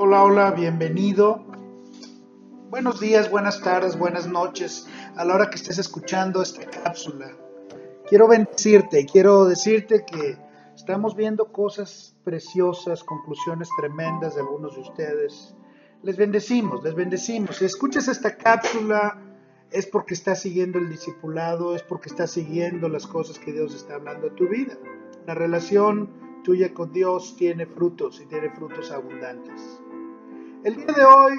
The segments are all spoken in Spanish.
Hola, hola, bienvenido. Buenos días, buenas tardes, buenas noches, a la hora que estés escuchando esta cápsula. Quiero bendecirte, quiero decirte que estamos viendo cosas preciosas, conclusiones tremendas de algunos de ustedes. Les bendecimos, les bendecimos. Si escuchas esta cápsula es porque estás siguiendo el discipulado, es porque estás siguiendo las cosas que Dios está hablando a tu vida. La relación tuya con Dios tiene frutos y tiene frutos abundantes. El día de hoy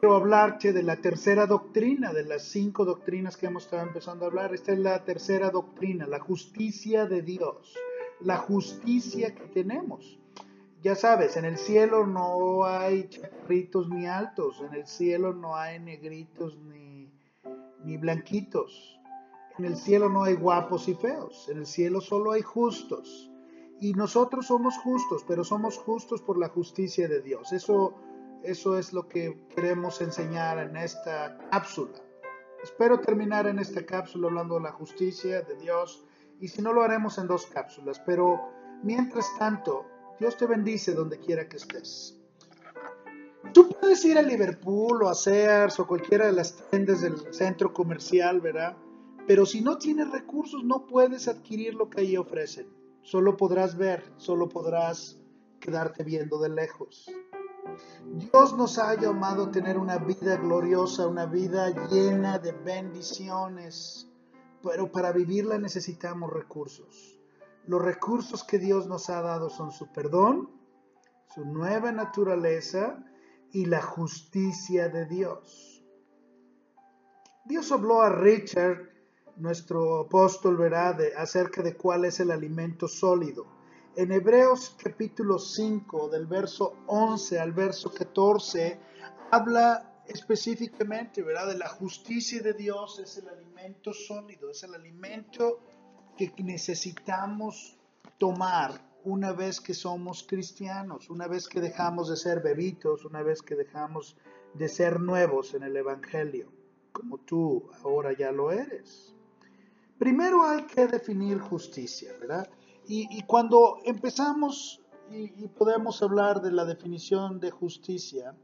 quiero hablarte de la tercera doctrina, de las cinco doctrinas que hemos estado empezando a hablar. Esta es la tercera doctrina, la justicia de Dios, la justicia que tenemos. Ya sabes, en el cielo no hay chaparritos ni altos, en el cielo no hay negritos ni, ni blanquitos, en el cielo no hay guapos y feos, en el cielo solo hay justos. Y nosotros somos justos, pero somos justos por la justicia de Dios. Eso, eso es lo que queremos enseñar en esta cápsula. Espero terminar en esta cápsula hablando de la justicia de Dios y si no lo haremos en dos cápsulas, pero mientras tanto, Dios te bendice donde quiera que estés. Tú puedes ir a Liverpool o a Sears o cualquiera de las tiendas del centro comercial, ¿verdad? Pero si no tienes recursos no puedes adquirir lo que allí ofrecen. Solo podrás ver, solo podrás quedarte viendo de lejos. Dios nos ha llamado a tener una vida gloriosa, una vida llena de bendiciones, pero para vivirla necesitamos recursos. Los recursos que Dios nos ha dado son su perdón, su nueva naturaleza y la justicia de Dios. Dios habló a Richard nuestro apóstol verá de, acerca de cuál es el alimento sólido. En Hebreos capítulo 5, del verso 11 al verso 14, habla específicamente, ¿verdad? De la justicia de Dios es el alimento sólido, es el alimento que necesitamos tomar una vez que somos cristianos, una vez que dejamos de ser bebitos, una vez que dejamos de ser nuevos en el Evangelio, como tú ahora ya lo eres. Primero hay que definir justicia, ¿verdad? Y, cuando empezamos y, podemos hablar de la definición de justicia,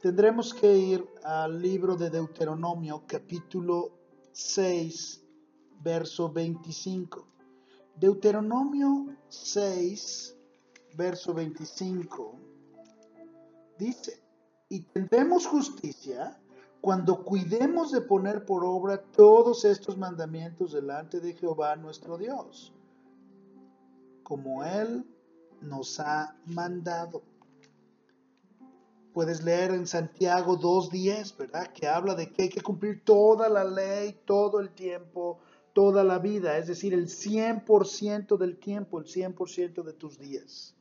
tendremos que ir al libro de Deuteronomio, capítulo 6, verso 25. Deuteronomio 6, verso 25, dice, y tendremos justicia cuando cuidemos de poner por obra todos estos mandamientos delante de Jehová nuestro Dios, como Él nos ha mandado. Puedes leer en Santiago 2.10, ¿verdad? Que habla de que hay que cumplir toda la ley, todo el tiempo, toda la vida, es decir, el 100% del tiempo, el 100% de tus días.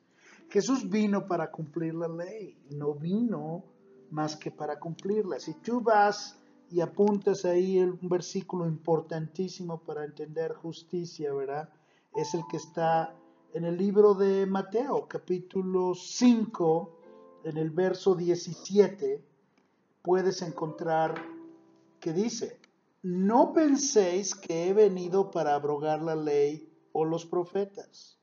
Jesús vino para cumplir la ley, no vino más que para cumplirla. Si tú vas y apuntas ahí un versículo importantísimo para entender justicia, ¿verdad? Es el que está en el libro de Mateo, capítulo 5, en el verso 17, puedes encontrar que dice, no penséis que he venido para abrogar la ley o los profetas.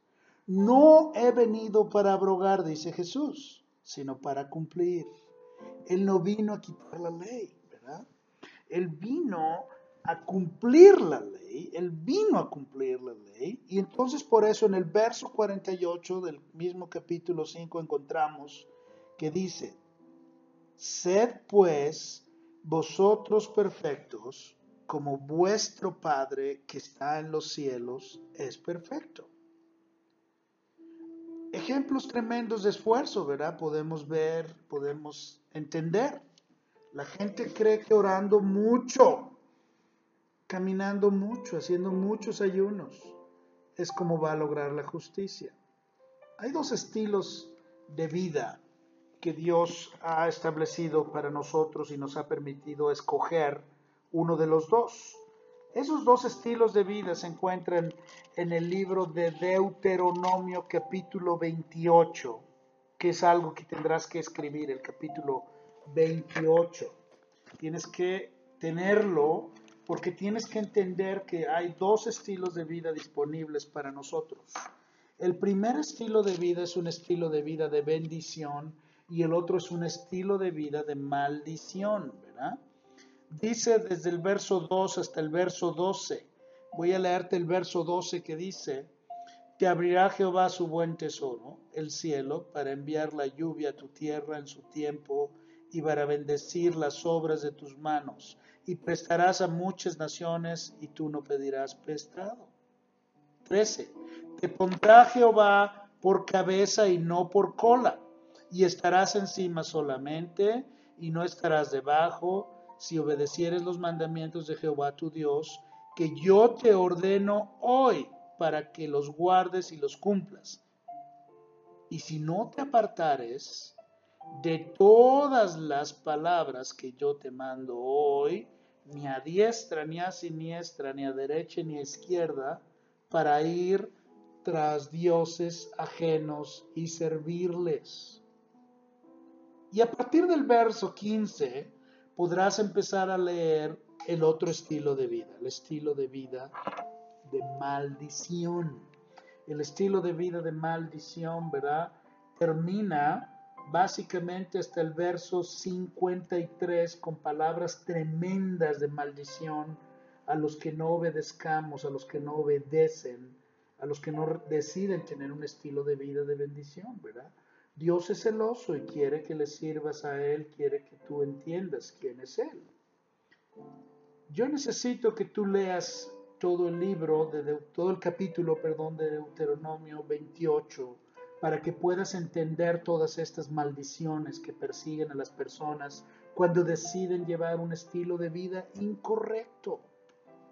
No he venido para abrogar, dice Jesús, sino para cumplir. Él no vino a quitar la ley, ¿verdad? Él vino a cumplir la ley, Él vino a cumplir la ley, y entonces por eso en el verso 48 del mismo capítulo 5 encontramos que dice, sed pues vosotros perfectos como vuestro Padre que está en los cielos es perfecto ejemplos tremendos de esfuerzo, ¿verdad? Podemos ver, podemos entender. La gente cree que orando mucho, caminando mucho, haciendo muchos ayunos, es como va a lograr la justicia. Hay dos estilos de vida que Dios ha establecido para nosotros y nos ha permitido escoger uno de los dos. Esos dos estilos de vida se encuentran en el libro de Deuteronomio capítulo 28, que es algo que tendrás que escribir, el capítulo 28. Tienes que tenerlo porque tienes que entender que hay dos estilos de vida disponibles para nosotros. El primer estilo de vida es un estilo de vida de bendición y el otro es un estilo de vida de maldición, ¿verdad? Dice desde el verso 2 hasta el verso 12. Voy a leerte el verso 12 que dice, te abrirá Jehová su buen tesoro, el cielo, para enviar la lluvia a tu tierra en su tiempo y para bendecir las obras de tus manos, y prestarás a muchas naciones y tú no pedirás prestado. 13. Te pondrá Jehová por cabeza y no por cola, y estarás encima solamente y no estarás debajo, si obedecieres los mandamientos de Jehová tu Dios, que yo te ordeno hoy para que los guardes y los cumplas. Y si no te apartares de todas las palabras que yo te mando hoy, ni a diestra, ni a siniestra, ni a derecha, ni a izquierda, para ir tras dioses ajenos y servirles. Y a partir del verso 15 podrás empezar a leer el otro estilo de vida, el estilo de vida de maldición. El estilo de vida de maldición, ¿verdad? Termina básicamente hasta el verso 53 con palabras tremendas de maldición a los que no obedezcamos, a los que no obedecen, a los que no deciden tener un estilo de vida de bendición, ¿verdad? Dios es celoso y quiere que le sirvas a Él, quiere que tú entiendas quién es Él. Yo necesito que tú leas todo el libro, de, todo el capítulo, perdón, de Deuteronomio 28, para que puedas entender todas estas maldiciones que persiguen a las personas cuando deciden llevar un estilo de vida incorrecto,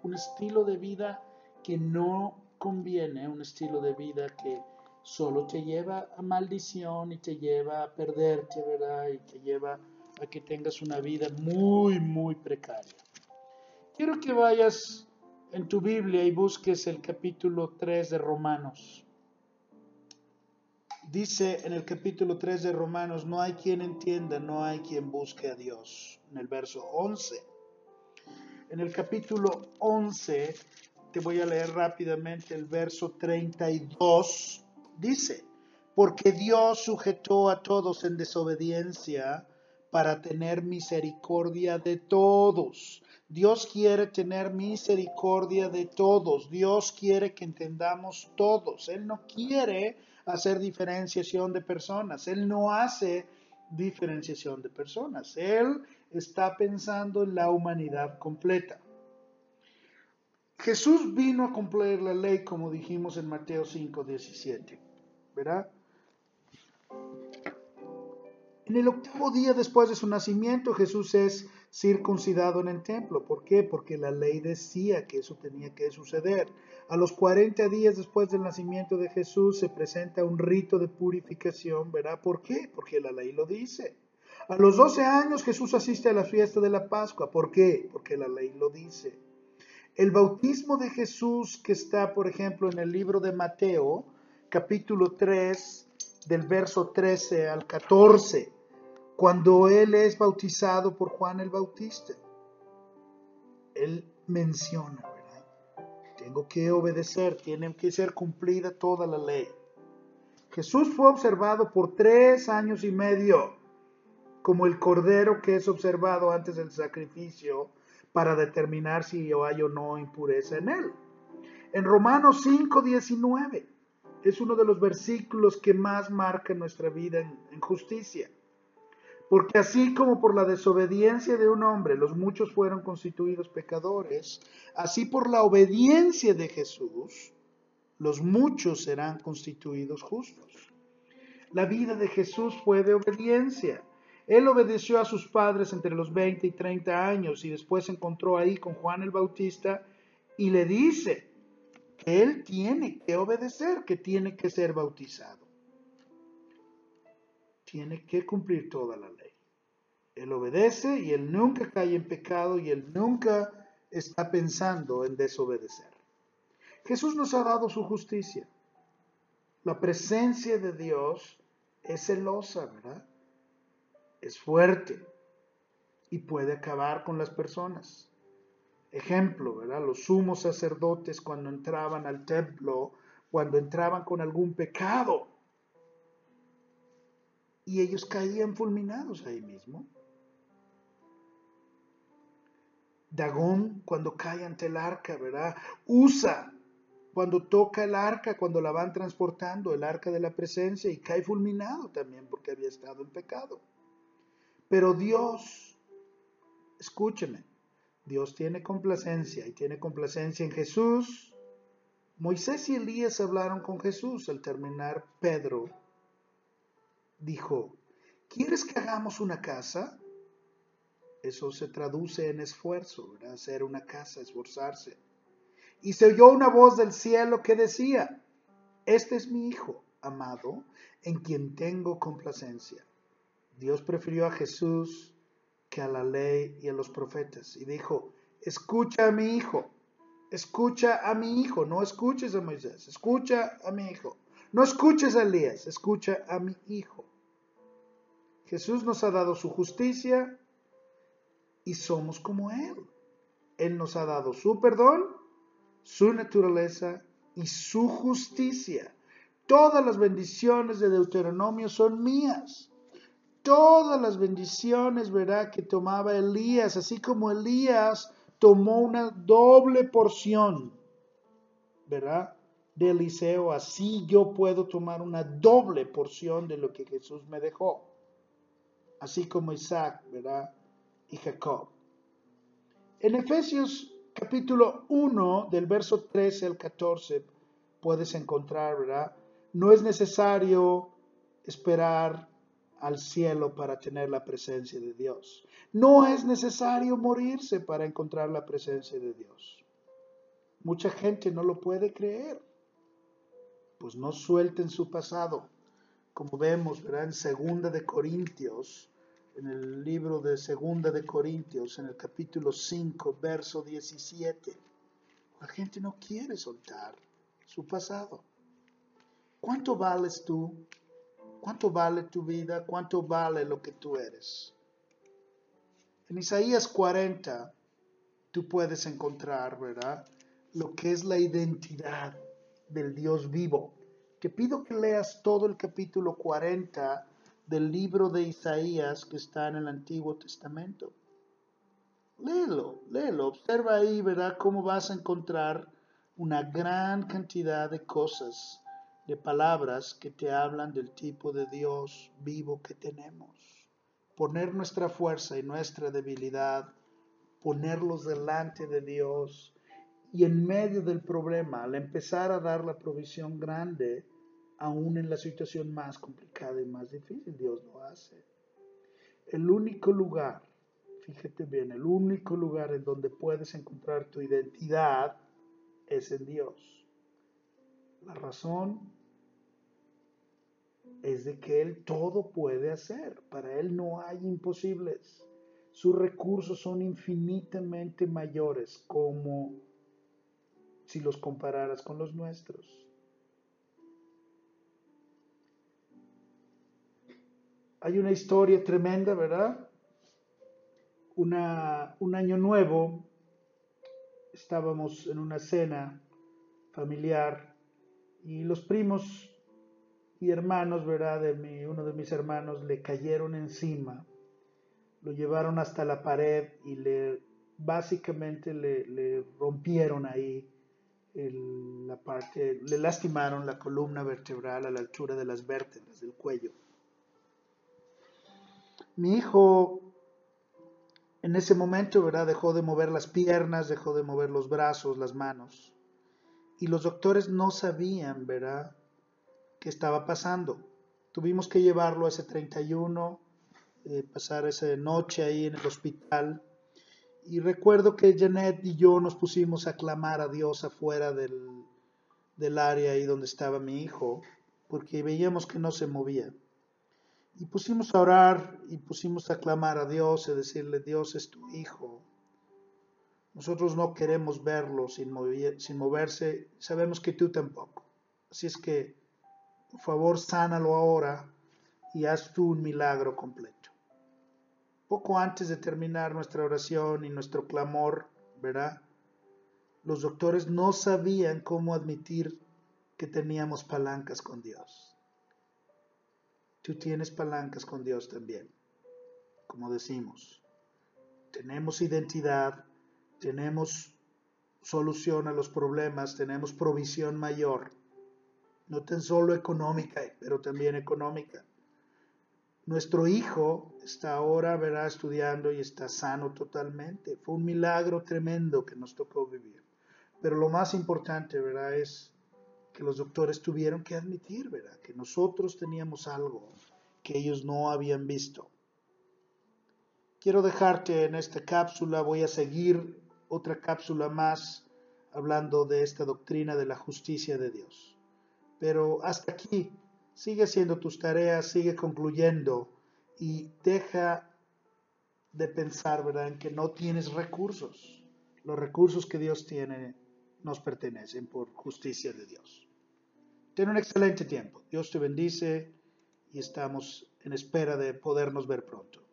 un estilo de vida que no conviene, un estilo de vida que solo te lleva a maldición y te lleva a perderte, ¿verdad? Y te lleva a que tengas una vida muy, muy precaria. Quiero que vayas en tu Biblia y busques el capítulo 3 de Romanos. Dice en el capítulo 3 de Romanos, no hay quien entienda, no hay quien busque a Dios. En el verso 11. En el capítulo 11, te voy a leer rápidamente el verso 32. Dice, porque Dios sujetó a todos en desobediencia para tener misericordia de todos. Dios quiere tener misericordia de todos. Dios quiere que entendamos todos. Él no quiere hacer diferenciación de personas. Él no hace diferenciación de personas. Él está pensando en la humanidad completa. Jesús vino a cumplir la ley como dijimos en Mateo 5, 17. ¿Verdad? En el octavo día después de su nacimiento, Jesús es circuncidado en el templo. ¿Por qué? Porque la ley decía que eso tenía que suceder. A los 40 días después del nacimiento de Jesús se presenta un rito de purificación, ¿verdad? ¿Por qué? Porque la ley lo dice. A los 12 años Jesús asiste a la fiesta de la Pascua. ¿Por qué? Porque la ley lo dice. El bautismo de Jesús que está, por ejemplo, en el libro de Mateo, capítulo 3, del verso 13 al 14, cuando él es bautizado por Juan el Bautista. Él menciona, tengo que obedecer, tiene que ser cumplida toda la ley. Jesús fue observado por tres años y medio como el cordero que es observado antes del sacrificio para determinar si hay o no impureza en él. En Romanos 5:19 es uno de los versículos que más marca nuestra vida en justicia. Porque así como por la desobediencia de un hombre los muchos fueron constituidos pecadores, así por la obediencia de Jesús los muchos serán constituidos justos. La vida de Jesús fue de obediencia. Él obedeció a sus padres entre los 20 y 30 años y después se encontró ahí con Juan el Bautista y le dice, que él tiene que obedecer, que tiene que ser bautizado. Tiene que cumplir toda la ley. Él obedece y él nunca cae en pecado y él nunca está pensando en desobedecer. Jesús nos ha dado su justicia. La presencia de Dios es celosa, ¿verdad? Es fuerte y puede acabar con las personas. Ejemplo, ¿verdad? Los sumos sacerdotes cuando entraban al templo, cuando entraban con algún pecado, y ellos caían fulminados ahí mismo. Dagón cuando cae ante el arca, ¿verdad? Usa cuando toca el arca, cuando la van transportando, el arca de la presencia, y cae fulminado también porque había estado en pecado. Pero Dios, escúcheme, Dios tiene complacencia y tiene complacencia en Jesús. Moisés y Elías hablaron con Jesús al terminar. Pedro dijo, ¿quieres que hagamos una casa? Eso se traduce en esfuerzo, hacer una casa, esforzarse. Y se oyó una voz del cielo que decía, este es mi Hijo amado, en quien tengo complacencia. Dios prefirió a Jesús a la ley y a los profetas. Y dijo, escucha a mi hijo, escucha a mi hijo, no escuches a Moisés, escucha a mi hijo. No escuches a Elías, escucha a mi hijo. Jesús nos ha dado su justicia y somos como Él. Él nos ha dado su perdón, su naturaleza y su justicia. Todas las bendiciones de Deuteronomio son mías todas las bendiciones, ¿verdad? Que tomaba Elías, así como Elías tomó una doble porción, ¿verdad? De Eliseo, así yo puedo tomar una doble porción de lo que Jesús me dejó, así como Isaac, ¿verdad? Y Jacob. En Efesios capítulo 1, del verso 13 al 14, puedes encontrar, ¿verdad? No es necesario esperar al cielo para tener la presencia de Dios. No es necesario morirse para encontrar la presencia de Dios. Mucha gente no lo puede creer. Pues no suelten su pasado. Como vemos, ¿verdad? En Segunda de Corintios, en el libro de Segunda de Corintios, en el capítulo 5, verso 17. La gente no quiere soltar su pasado. ¿Cuánto vales tú? ¿Cuánto vale tu vida? ¿Cuánto vale lo que tú eres? En Isaías 40 tú puedes encontrar, ¿verdad? Lo que es la identidad del Dios vivo. Te pido que leas todo el capítulo 40 del libro de Isaías que está en el Antiguo Testamento. Léelo, léelo, observa ahí, ¿verdad? Cómo vas a encontrar una gran cantidad de cosas de palabras que te hablan del tipo de Dios vivo que tenemos. Poner nuestra fuerza y nuestra debilidad, ponerlos delante de Dios y en medio del problema, al empezar a dar la provisión grande, aún en la situación más complicada y más difícil, Dios lo hace. El único lugar, fíjate bien, el único lugar en donde puedes encontrar tu identidad es en Dios. La razón es de que Él todo puede hacer. Para Él no hay imposibles. Sus recursos son infinitamente mayores como si los compararas con los nuestros. Hay una historia tremenda, ¿verdad? Una, un año nuevo, estábamos en una cena familiar y los primos y hermanos, ¿verdad? De mi, uno de mis hermanos le cayeron encima, lo llevaron hasta la pared y le básicamente le, rompieron ahí la parte, le lastimaron la columna vertebral a la altura de las vértebras del cuello. Mi hijo en ese momento, ¿verdad? Dejó de mover las piernas, dejó de mover los brazos, las manos y los doctores no sabían, ¿verdad?, qué estaba pasando. Tuvimos que llevarlo a ese 31, eh, pasar esa noche ahí en el hospital. Y recuerdo que Janet y yo nos pusimos a clamar a Dios afuera del, del área ahí donde estaba mi hijo, porque veíamos que no se movía. Y pusimos a orar y pusimos a clamar a Dios y decirle, Dios es tu hijo. Nosotros no queremos verlo sin, sin moverse, sabemos que tú tampoco. Así es que, por favor, sánalo ahora y haz tú un milagro completo. Poco antes de terminar nuestra oración y nuestro clamor, ¿verdad? Los doctores no sabían cómo admitir que teníamos palancas con Dios. Tú tienes palancas con Dios también, como decimos. Tenemos identidad, tenemos solución a los problemas, tenemos provisión mayor, no tan solo económica, pero también económica. Nuestro hijo está ahora, verá, estudiando y está sano totalmente. Fue un milagro tremendo que nos tocó vivir. Pero lo más importante, ¿verdad? Es que los doctores tuvieron que admitir, ¿verdad? Que nosotros teníamos algo que ellos no habían visto. Quiero dejarte en esta cápsula, voy a seguir otra cápsula más hablando de esta doctrina de la justicia de Dios. Pero hasta aquí, sigue haciendo tus tareas, sigue concluyendo y deja de pensar, ¿verdad?, en que no tienes recursos. Los recursos que Dios tiene nos pertenecen por justicia de Dios. Ten un excelente tiempo. Dios te bendice y estamos en espera de podernos ver pronto.